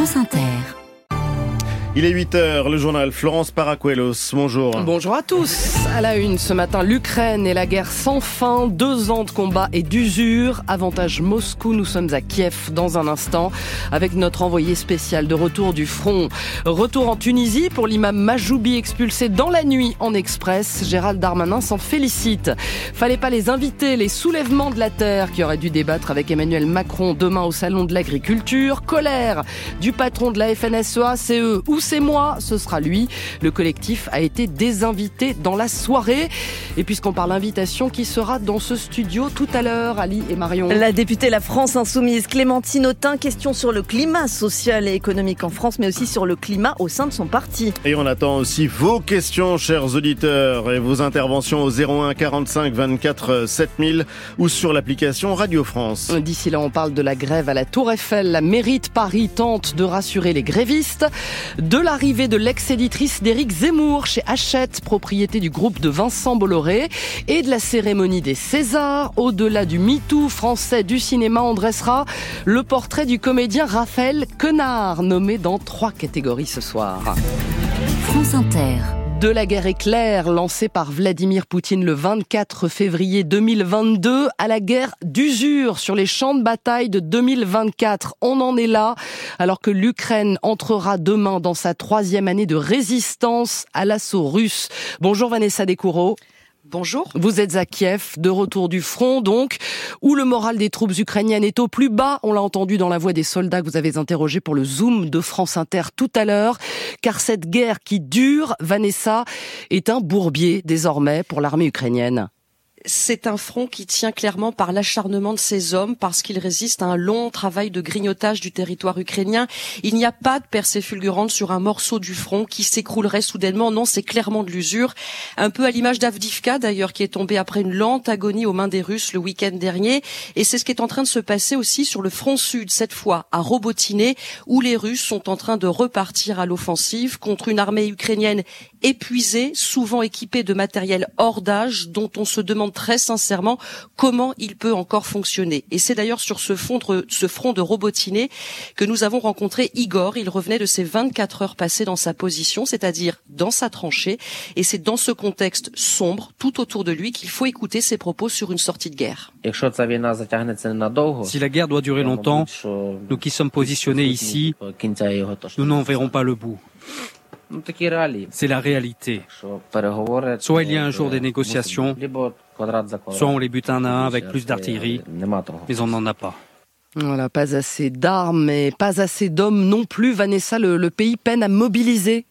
France Inter. Il est 8h, le journal Florence Paracuelos. Bonjour. Bonjour à tous. À la une ce matin, l'Ukraine et la guerre sans fin. Deux ans de combat et d'usure. Avantage Moscou. Nous sommes à Kiev dans un instant avec notre envoyé spécial de retour du front. Retour en Tunisie pour l'imam Majoubi expulsé dans la nuit en express. Gérald Darmanin s'en félicite. Fallait pas les inviter. Les soulèvements de la terre qui auraient dû débattre avec Emmanuel Macron demain au salon de l'agriculture. Colère du patron de la FNSEA, CE c'est moi, ce sera lui. Le collectif a été désinvité dans la soirée. Et puisqu'on parle invitation, qui sera dans ce studio tout à l'heure, Ali et Marion La députée La France Insoumise, Clémentine Autain, question sur le climat social et économique en France, mais aussi sur le climat au sein de son parti. Et on attend aussi vos questions, chers auditeurs, et vos interventions au 01 45 24 7000 ou sur l'application Radio France. D'ici là, on parle de la grève à la Tour Eiffel. La mairie de Paris tente de rassurer les grévistes de l'arrivée de l'ex-éditrice d'Éric Zemmour chez Hachette, propriété du groupe de Vincent Bolloré, et de la cérémonie des Césars. Au-delà du MeToo français du cinéma, on dressera le portrait du comédien Raphaël Quenard, nommé dans trois catégories ce soir. France Inter de la guerre éclair lancée par Vladimir Poutine le 24 février 2022 à la guerre d'usure sur les champs de bataille de 2024. On en est là alors que l'Ukraine entrera demain dans sa troisième année de résistance à l'assaut russe. Bonjour Vanessa Descoureaux. Bonjour. Vous êtes à Kiev, de retour du front donc, où le moral des troupes ukrainiennes est au plus bas. On l'a entendu dans la voix des soldats que vous avez interrogés pour le Zoom de France Inter tout à l'heure. Car cette guerre qui dure, Vanessa, est un bourbier désormais pour l'armée ukrainienne c'est un front qui tient clairement par l'acharnement de ses hommes, parce qu'il résiste à un long travail de grignotage du territoire ukrainien. Il n'y a pas de percée fulgurante sur un morceau du front qui s'écroulerait soudainement. Non, c'est clairement de l'usure. Un peu à l'image d'Avdivka, d'ailleurs, qui est tombé après une lente agonie aux mains des Russes le week-end dernier. Et c'est ce qui est en train de se passer aussi sur le front sud, cette fois à Robotiné, où les Russes sont en train de repartir à l'offensive contre une armée ukrainienne épuisée, souvent équipée de matériel hors d'âge, dont on se demande très sincèrement comment il peut encore fonctionner. Et c'est d'ailleurs sur ce, front de, ce front de robotiné que nous avons rencontré Igor. Il revenait de ses 24 heures passées dans sa position, c'est-à-dire dans sa tranchée. Et c'est dans ce contexte sombre, tout autour de lui, qu'il faut écouter ses propos sur une sortie de guerre. Si la guerre doit durer longtemps, nous qui sommes positionnés ici, nous n'en verrons pas le bout. C'est la réalité. Soit il y a un jour des négociations, soit on les bute un à un avec plus d'artillerie, mais on n'en a pas. Voilà, pas assez d'armes et pas assez d'hommes non plus. Vanessa, le pays peine à mobiliser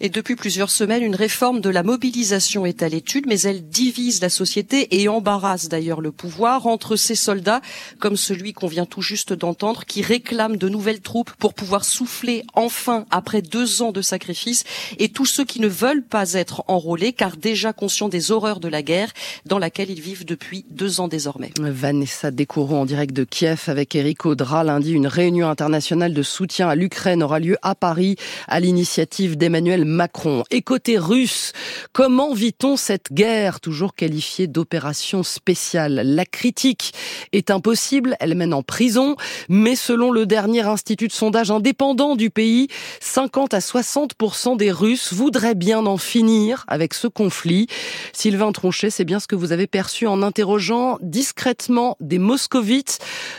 et depuis plusieurs semaines, une réforme de la mobilisation est à l'étude, mais elle divise la société et embarrasse d'ailleurs le pouvoir entre ces soldats, comme celui qu'on vient tout juste d'entendre, qui réclament de nouvelles troupes pour pouvoir souffler enfin après deux ans de sacrifice, et tous ceux qui ne veulent pas être enrôlés, car déjà conscients des horreurs de la guerre dans laquelle ils vivent depuis deux ans désormais. Vanessa en direct de Kiev avec Eric Audra. Lundi, une réunion internationale de soutien à l'Ukraine aura lieu à Paris à l'initiative d'Emmanuel Macron. Et côté russe, comment vit-on cette guerre toujours qualifiée d'opération spéciale? La critique est impossible, elle mène en prison, mais selon le dernier institut de sondage indépendant du pays, 50 à 60% des Russes voudraient bien en finir avec ce conflit. Sylvain Tronchet, c'est bien ce que vous avez perçu en interrogeant discrètement des moscovites.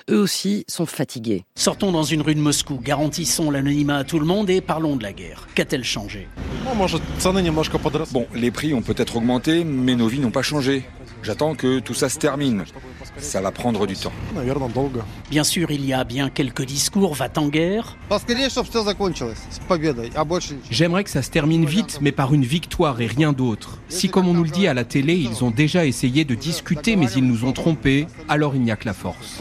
Eux aussi sont fatigués. Sortons dans une rue de Moscou, garantissons l'anonymat à tout le monde et parlons de la guerre. Qu'a-t-elle changé? Bon, les prix ont peut-être augmenté, mais nos vies n'ont pas changé. J'attends que tout ça se termine. Ça va prendre du temps. Bien sûr, il y a bien quelques discours va-t-en guerre. J'aimerais que ça se termine vite, mais par une victoire et rien d'autre. Si, comme on nous le dit à la télé, ils ont déjà essayé de discuter, mais ils nous ont trompés, alors il n'y a que la force.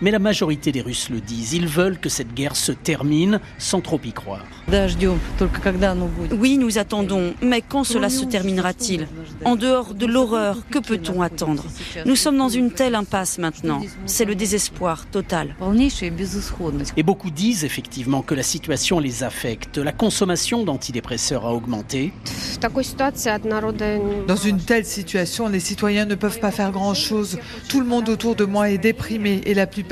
Mais la majorité des Russes le disent. Ils veulent que cette guerre se termine sans trop y croire. Oui, nous attendons. Mais quand cela se terminera-t-il? En dehors de l'horreur, que peut-on attendre? Nous sommes dans une telle impasse maintenant. C'est le désespoir total. Et beaucoup disent effectivement que la situation les affecte. La consommation d'antidépresseurs a augmenté. Dans une telle situation, les citoyens ne peuvent pas faire grand-chose. Tout le monde autour de moi est déprimé et la plupart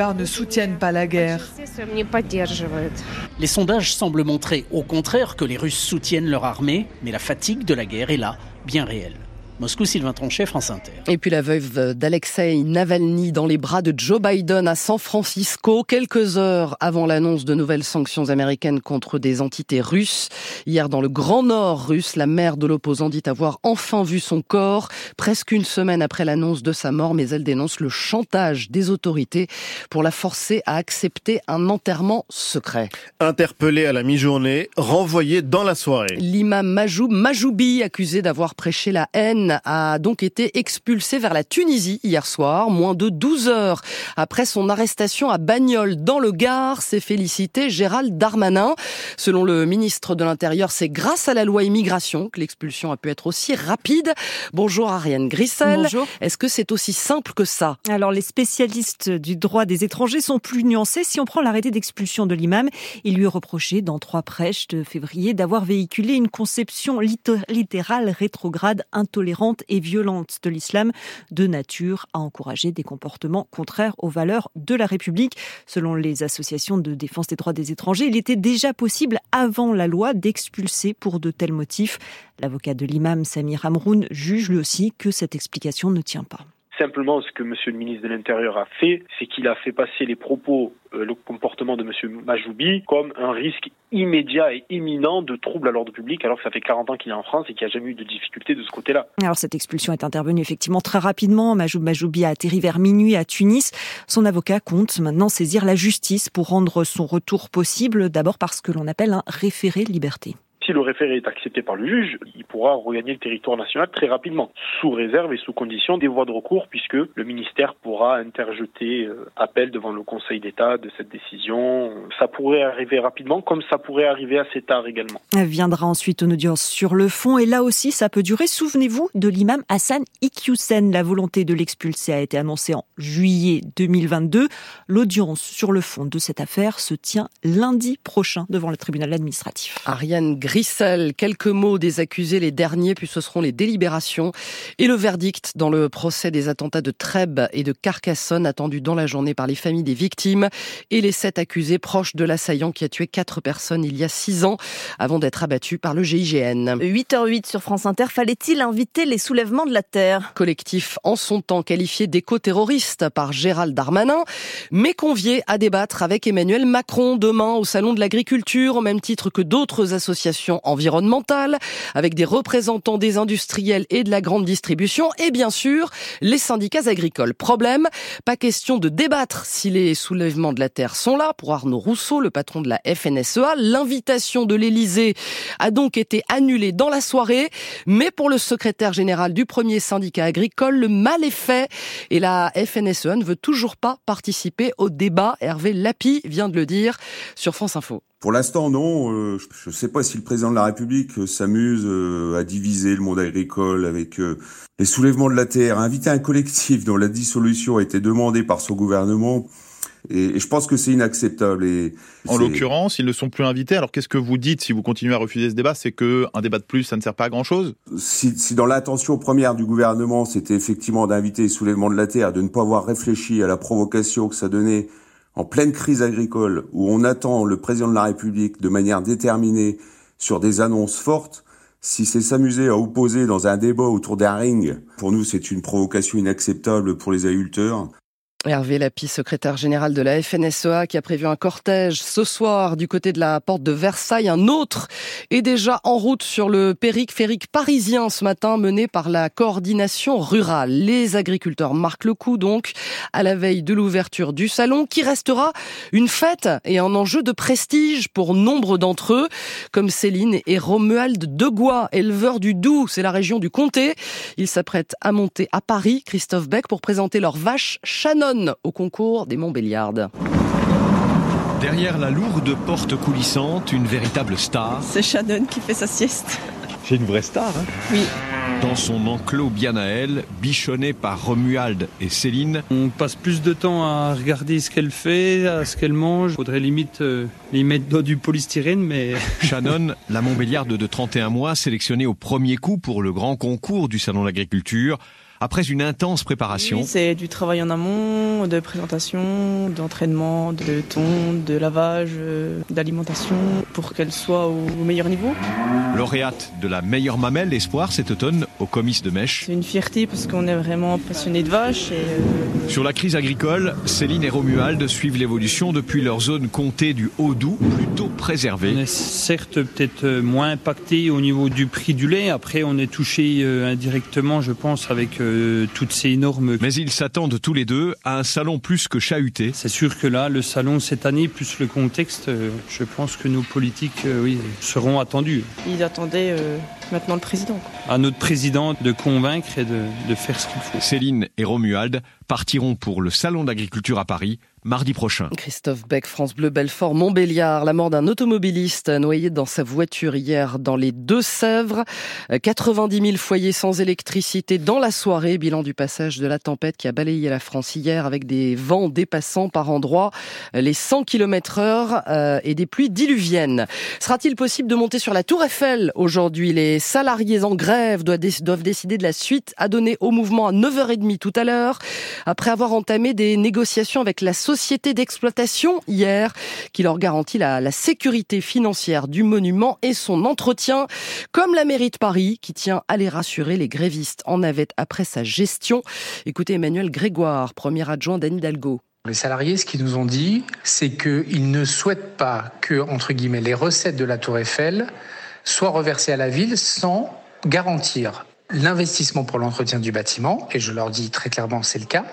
Les sondages semblent montrer au contraire que les Russes soutiennent leur armée, mais la fatigue de la guerre est là, bien réelle. Moscou, Sylvain Tronchet, France Inter. Et puis la veuve d'Alexei Navalny dans les bras de Joe Biden à San Francisco, quelques heures avant l'annonce de nouvelles sanctions américaines contre des entités russes. Hier, dans le Grand Nord russe, la mère de l'opposant dit avoir enfin vu son corps, presque une semaine après l'annonce de sa mort, mais elle dénonce le chantage des autorités pour la forcer à accepter un enterrement secret. Interpellé à la mi-journée, renvoyé dans la soirée. L'imam Majoub Majoubi, accusé d'avoir prêché la haine a donc été expulsé vers la Tunisie hier soir, moins de 12 heures après son arrestation à Bagnoles dans le Gard, s'est félicité Gérald Darmanin. Selon le ministre de l'Intérieur, c'est grâce à la loi immigration que l'expulsion a pu être aussi rapide. Bonjour Ariane Grissel. Bonjour. Est-ce que c'est aussi simple que ça? Alors les spécialistes du droit des étrangers sont plus nuancés. Si on prend l'arrêté d'expulsion de l'imam, il lui est reproché dans trois prêches de février d'avoir véhiculé une conception littérale rétrograde intolérante et violente de l'islam, de nature à encourager des comportements contraires aux valeurs de la République. Selon les associations de défense des droits des étrangers, il était déjà possible avant la loi d'expulser pour de tels motifs. L'avocat de l'imam Samir Amroun juge lui aussi que cette explication ne tient pas. Simplement, ce que Monsieur le ministre de l'Intérieur a fait, c'est qu'il a fait passer les propos, euh, le comportement de Monsieur Majoubi comme un risque immédiat et imminent de troubles à l'ordre public, alors que ça fait 40 ans qu'il est en France et qu'il n'y a jamais eu de difficulté de ce côté-là. Alors cette expulsion est intervenue effectivement très rapidement. Majoub Majoubi a atterri vers minuit à Tunis. Son avocat compte maintenant saisir la justice pour rendre son retour possible, d'abord parce que l'on appelle un référé liberté. Si le référé est accepté par le juge, il pourra regagner le territoire national très rapidement, sous réserve et sous condition des voies de recours, puisque le ministère pourra interjeter euh, appel devant le Conseil d'État de cette décision. Ça pourrait arriver rapidement, comme ça pourrait arriver assez tard également. Elle viendra ensuite une audience sur le fond, et là aussi, ça peut durer. Souvenez-vous de l'imam Hassan Iqiyoussen. La volonté de l'expulser a été annoncée en juillet 2022. L'audience sur le fond de cette affaire se tient lundi prochain devant le tribunal administratif. Ariane Grissel, quelques mots des accusés, les derniers, puis ce seront les délibérations et le verdict dans le procès des attentats de Trèbes et de Carcassonne attendu dans la journée par les familles des victimes et les sept accusés proches de l'assaillant qui a tué quatre personnes il y a six ans avant d'être abattu par le GIGN. 8h08 sur France Inter, fallait-il inviter les soulèvements de la Terre? Collectif en son temps qualifié d'éco-terroriste par Gérald Darmanin, mais convié à débattre avec Emmanuel Macron demain au Salon de l'Agriculture au même titre que d'autres associations environnementale, avec des représentants des industriels et de la grande distribution, et bien sûr les syndicats agricoles. Problème, pas question de débattre si les soulèvements de la terre sont là. Pour Arnaud Rousseau, le patron de la FNSEA, l'invitation de l'Élysée a donc été annulée dans la soirée, mais pour le secrétaire général du premier syndicat agricole, le mal est fait et la FNSEA ne veut toujours pas participer au débat. Hervé Lapi vient de le dire sur France Info. Pour l'instant, non. Euh, je ne sais pas si le président de la République euh, s'amuse euh, à diviser le monde agricole avec les soulèvements de la terre, inviter un collectif dont la dissolution a été demandée par son gouvernement. Et, je pense que c'est inacceptable. Et en l'occurrence, ils ne sont plus invités. Alors qu'est-ce que vous dites si vous continuez à refuser ce débat? C'est que un débat de plus, ça ne sert pas à grand chose si, si dans l'intention première du gouvernement, c'était effectivement d'inviter les soulèvements de la terre, de ne pas avoir réfléchi à la provocation que ça donnait en pleine crise agricole, où on attend le président de la République de manière déterminée sur des annonces fortes, si c'est s'amuser à opposer dans un débat autour d'un ring, pour nous c'est une provocation inacceptable pour les agriculteurs. Hervé Lapi, secrétaire général de la FNSEA, qui a prévu un cortège ce soir du côté de la porte de Versailles. Un autre est déjà en route sur le périphérique parisien ce matin, mené par la coordination rurale. Les agriculteurs marquent le coup donc à la veille de l'ouverture du salon, qui restera une fête et un enjeu de prestige pour nombre d'entre eux, comme Céline et Romuald Degois, éleveurs du Doubs, c'est la région du Comté. Ils s'apprêtent à monter à Paris, Christophe Beck, pour présenter leur vache Shannon au concours des Montbéliardes. Derrière la lourde porte coulissante, une véritable star. C'est Shannon qui fait sa sieste. C'est une vraie star, hein Oui. Dans son enclos bien à elle, bichonné par Romuald et Céline. On passe plus de temps à regarder ce qu'elle fait, à ce qu'elle mange. Faudrait limite euh, y mettre du polystyrène, mais... Shannon, la Montbéliarde de 31 mois, sélectionnée au premier coup pour le grand concours du Salon de l'Agriculture, après une intense préparation. c'est du travail en amont, de présentation, d'entraînement, de ton, de lavage, euh, d'alimentation, pour qu'elle soit au meilleur niveau. Lauréate de la meilleure mamelle espoir cet automne au comice de Mèche. C'est une fierté parce qu'on est vraiment passionné de vaches. Et euh, Sur la crise agricole, Céline et Romuald suivent l'évolution depuis leur zone comptée du Haut-Doubs, plutôt préservée. On est certes peut-être euh, moins impacté au niveau du prix du lait. Après, on est touché indirectement, je pense, avec euh, toutes ces normes. Mais ils s'attendent tous les deux à un salon plus que chahuté. C'est sûr que là, le salon cette année, plus le contexte, euh, je pense que nos politiques euh, oui, seront attendus. Ils attendaient maintenant le président. À notre président de convaincre et de, de faire ce qu'il faut. Céline et Romuald partiront pour le salon d'agriculture à Paris mardi prochain. Christophe Beck, France Bleu, Belfort, Montbéliard. La mort d'un automobiliste noyé dans sa voiture hier dans les Deux-Sèvres. 90 000 foyers sans électricité dans la soirée. Bilan du passage de la tempête qui a balayé la France hier avec des vents dépassant par endroits les 100 km heure euh, et des pluies diluviennes. Sera-t-il possible de monter sur la Tour Eiffel aujourd'hui? Les salariés en grève doivent décider de la suite à donner au mouvement à 9h30 tout à l'heure après avoir entamé des négociations avec la société d'exploitation hier qui leur garantit la, sécurité financière du monument et son entretien, comme la mairie de Paris qui tient à les rassurer les grévistes en navette après sa gestion. Écoutez Emmanuel Grégoire, premier adjoint d'Anne Hidalgo. Les salariés, ce qu'ils nous ont dit, c'est qu'ils ne souhaitent pas que, les recettes de la Tour Eiffel soient reversées à la ville sans garantir l'investissement pour l'entretien du bâtiment, et je leur dis très clairement c'est le cas.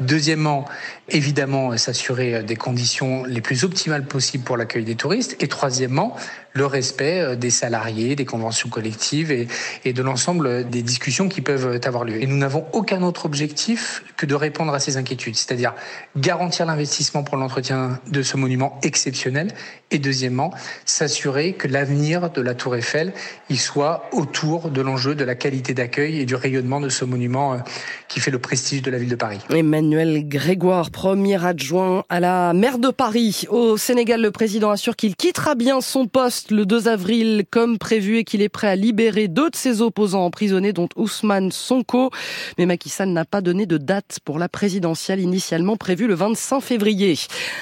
Deuxièmement, évidemment, s'assurer des conditions les plus optimales possibles pour l'accueil des touristes. Et troisièmement, le respect euh, des salariés, des conventions collectives et, de l'ensemble des discussions qui peuvent avoir lieu. Et nous n'avons aucun autre objectif que de répondre à ces inquiétudes, c'est-à-dire garantir l'investissement pour l'entretien de ce monument exceptionnel et deuxièmement, s'assurer que l'avenir de la Tour Eiffel il soit autour de l'enjeu de la qualité d'accueil et du rayonnement de ce monument euh, qui fait le prestige de la ville de Paris. Emmanuel Grégoire, premier adjoint à la maire de Paris. Au Sénégal, le président assure qu'il quittera bien son poste le 2 avril comme prévu et qu'il est prêt à libérer deux de ses opposants emprisonnés, dont Ousmane Sonko. Mais Macky Sall n'a pas donné de date pour la présidentielle initialement prévue le 25 février.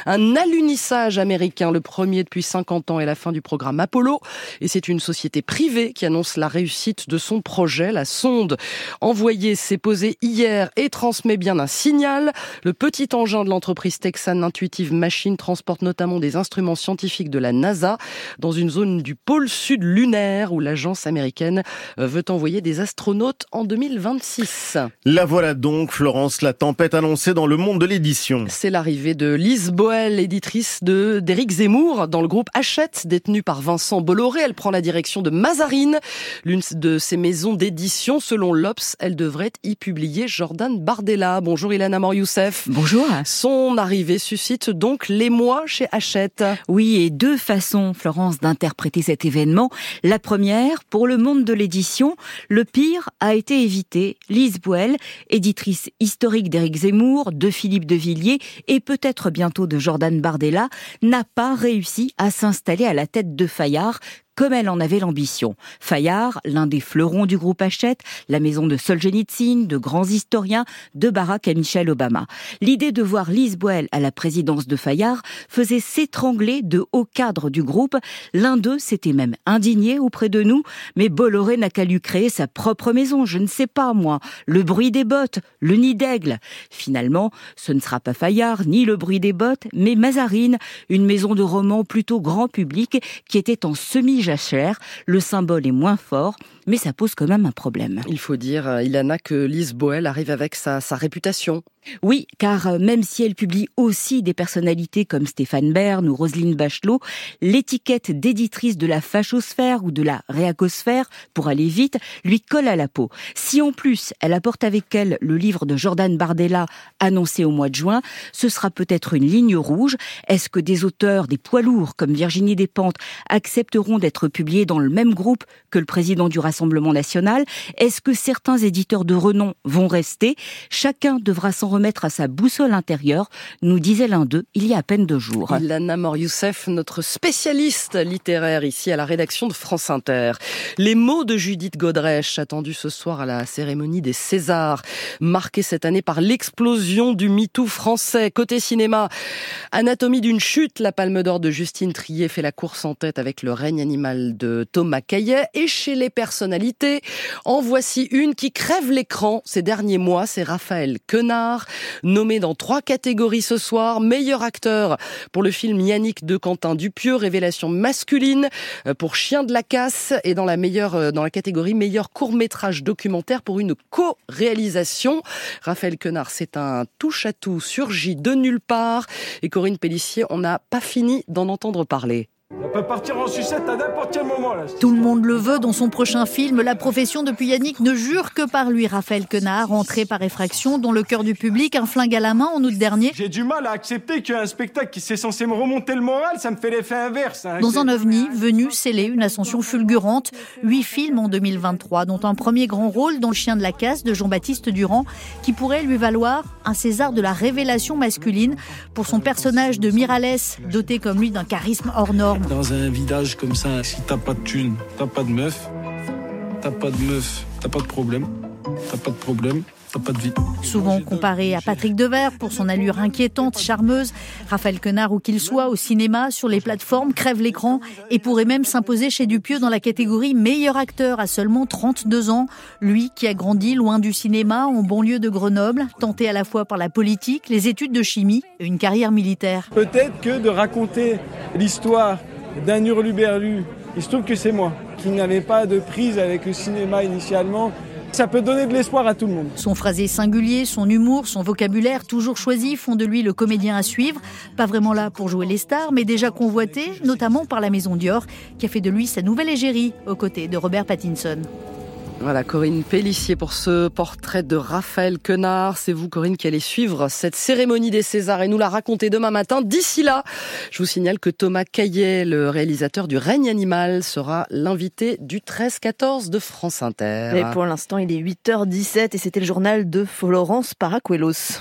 Un alunissage américain, le premier depuis 50 ans, est la fin du programme Apollo. Et c'est une société privée qui annonce la réussite de son projet. La sonde envoyée s'est posée hier et transmet bien un signal. Le petit engin de l'entreprise texane Intuitive Machine transporte notamment des instruments scientifiques de la NASA dans une zone du pôle sud lunaire où l'agence américaine euh, veut envoyer des astronautes en 2026. La voilà donc, Florence, la tempête annoncée dans le monde de l'édition. C'est l'arrivée de Lise Boel, éditrice de d'Éric Zemmour dans le groupe Hachette, détenu par Vincent Bolloré. Elle prend la direction de Mazarine, l'une de ses maisons d'édition. Selon l'Obs, elle devrait y publier Jordan Bardella. Bonjour Ilana Mor-Youssef. Bonjour. Son arrivée suscite donc l'émoi chez Hachette. Oui, et deux façons, Florence, d'interpréter cet événement. La première, pour le monde de l'édition, le pire a été évité. Lise Boel, éditrice historique d'Éric Zemmour, de Philippe de Villiers et peut-être bientôt de Jordan Bardella, n'a pas réussi à s'installer à la tête de Fayard, comme elle en avait l'ambition. Fayard, l'un des fleurons du groupe Hachette, la maison de Solzhenitsyn, de grands historiens, de Barack et Michel Obama. L'idée de voir Lise Boel à la présidence de Fayard faisait s'étrangler de hauts cadres du groupe. L'un d'eux s'était même indigné auprès de nous, mais Bolloré n'a qu'à lui créer sa propre maison, je ne sais pas moi, le bruit des bottes, le nid d'aigle. Finalement, ce ne sera pas Fayard, ni le bruit des bottes, mais Mazarine, une maison de romans plutôt grand public qui était en semi jachère. Le symbole est moins fort, mais ça pose quand même un problème. Il faut dire, euh, Ilana, que Lise Boel arrive avec sa, sa réputation. Oui, car euh, même si elle publie aussi des personnalités comme Stéphane Bern ou Roselyne Bachelot, l'étiquette d'éditrice de la fachosphère ou de la réacosphère, pour aller vite, lui colle à la peau. Si en plus elle apporte avec elle le livre de Jordan Bardella annoncé au mois de juin, ce sera peut-être une ligne rouge. Est-ce que des auteurs, des poids lourds comme Virginie Despentes, accepteront d'être être publié dans le même groupe que le président du Rassemblement national Est-ce que certains éditeurs de renom vont rester? Chacun devra s'en remettre à sa boussole intérieure, nous disait l'un d'eux il y a à peine deux jours. Ilana Youssef, notre spécialiste littéraire ici à la rédaction de France Inter. Les mots de Judith Godrèche, attendus ce soir à la cérémonie des Césars, marqués cette année par l'explosion du MeToo français. Côté cinéma, Anatomie d'une chute, la palme d'or de Justine Trier fait la course en tête avec le règne animal de Thomas Caillet. Et chez les personnalités, en voici une qui crève l'écran ces derniers mois, c'est Raphaël Quenard, nommé dans trois catégories ce soir. Meilleur acteur pour le film Yannick de Quentin Dupieux, révélation masculine euh, pour Chien de la casse et dans la meilleure, euh, dans la catégorie meilleur court-métrage documentaire pour une co-réalisation. Raphaël Quenard, c'est un touche-à-tout surgi de nulle part et Corinne Pellissier, on n'a pas fini d'en entendre parler. On peut partir en sucette à n'importe quel moment là. Tout le monde le veut dans son prochain film. La profession depuis Yannick ne jure que par lui. Raphaël Quenard, entré par effraction, dans le cœur du public, un flingue à la main en août dernier. J'ai du mal à accepter qu'un spectacle qui s'est censé me remonter le moral, ça me fait l'effet inverse. hein. Dans un ovni, venu sceller une ascension fulgurante. Huit films en 2023, dont un premier grand rôle dans Le Chien de la Casse de Jean-Baptiste Durand, qui pourrait lui valoir un César de la révélation masculine pour son personnage de Miralles, doté comme lui d'un charisme hors norme. Dans un village comme ça, si t'as pas de thune, t'as pas de meuf, t'as pas de meuf, t'as pas de problème, t'as pas de problème, t'as pas de vie. Souvent comparé à Patrick Devers pour son allure inquiétante, charmeuse, Raphaël Quenard, où qu'il soit, au cinéma, sur les plateformes, crève l'écran et pourrait même s'imposer chez Dupieux dans la catégorie meilleur acteur à seulement 32 ans. Lui qui a grandi loin du cinéma, en banlieue de Grenoble, tenté à la fois par la politique, les études de chimie et une carrière militaire. Peut-être que de raconter l'histoire d'un hurluberlu, il se trouve que c'est moi, qui n'avais pas de prise avec le cinéma initialement, ça peut donner de l'espoir à tout le monde. Son phrasé singulier, son humour, son vocabulaire toujours choisi font de lui le comédien à suivre. Pas vraiment là pour jouer les stars, mais déjà convoité, notamment par la maison Dior, qui a fait de lui sa nouvelle égérie, aux côtés de Robert Pattinson. Voilà, Corinne Pellissier pour ce portrait de Raphaël Quenard. C'est vous, Corinne, qui allez suivre cette cérémonie des Césars et nous la raconter demain matin. D'ici là, je vous signale que Thomas Caillet, le réalisateur du Règne animal, sera l'invité du 13-14 de France Inter. Et pour l'instant, il est 8h17 et c'était le journal de Florence Paracuelos.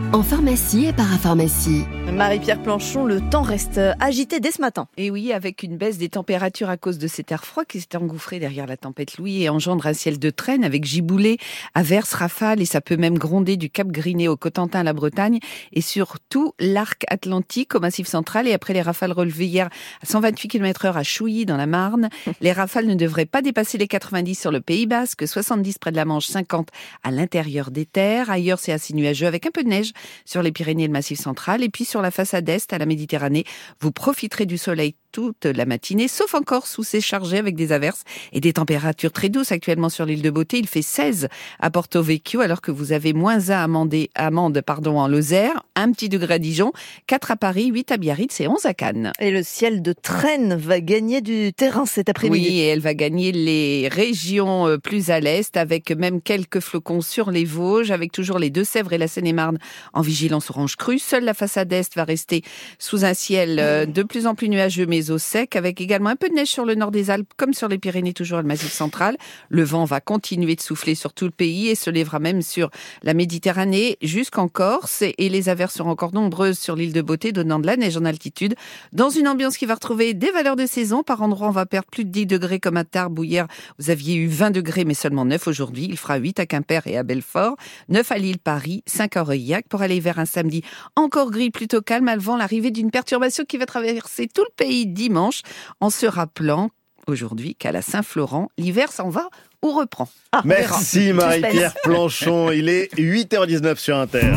en pharmacie et parapharmacie. Marie-Pierre Planchon, le temps reste agité dès ce matin. Et oui, avec une baisse des températures à cause de cet air froid qui s'est engouffré derrière la tempête Louis et engendre un ciel de traîne avec giboulées, averses, rafales et ça peut même gronder du Cap Griné au Cotentin à la Bretagne et sur tout l'arc atlantique au Massif central et après les rafales relevées hier à 128 km heure à Chouilly dans la Marne, les rafales ne devraient pas dépasser les 90 sur le Pays Basque, 70 près de la Manche, 50 à l'intérieur des terres. Ailleurs, c'est assez nuageux avec un peu de neige sur les Pyrénées et le Massif central. Et puis sur la façade est à la Méditerranée, vous profiterez du soleil toute la matinée, sauf encore sous ces chargés avec des averses et des températures très douces actuellement sur l'île de Beauté. Il fait 16 à Porto Vecchio alors que vous avez moins 1 à Amande, Amande pardon, en Lozère, un petit degré à Dijon, 4 à Paris, 8 à Biarritz et 11 à Cannes. Et le ciel de traîne va gagner du terrain cet après-midi. Oui, et elle va gagner les régions euh, plus à l'est avec même quelques flocons sur les Vosges, avec toujours les Deux-Sèvres et la Seine-et-Marne en vigilance orange crue. Seule la façade est va rester sous un ciel euh, de plus en plus nuageux mais au sec, avec également un peu de neige sur le nord des Alpes comme sur les Pyrénées, toujours le Massif central. Le vent va continuer de souffler sur tout le pays et se lèvera même sur la Méditerranée jusqu'en Corse et les averses seront encore nombreuses sur l'île de Beauté, donnant de la neige en altitude. Dans une ambiance qui va retrouver des valeurs de saison, par endroits on va perdre plus de 10 degrés comme à Tarbes où hier vous aviez eu 20 degrés mais seulement 9 aujourd'hui. Il fera 8 à Quimper et à Belfort, 9 à Lille, Paris, 5 à Aurillac pour aller vers un samedi encore gris, plutôt calme avant l'arrivée d'une perturbation qui va traverser tout le pays dimanche en se rappelant aujourd'hui qu'à la Saint-Florent, l'hiver s'en va ou reprend. Merci Marie-Pierre Planchon. Il est 8h19 sur Inter.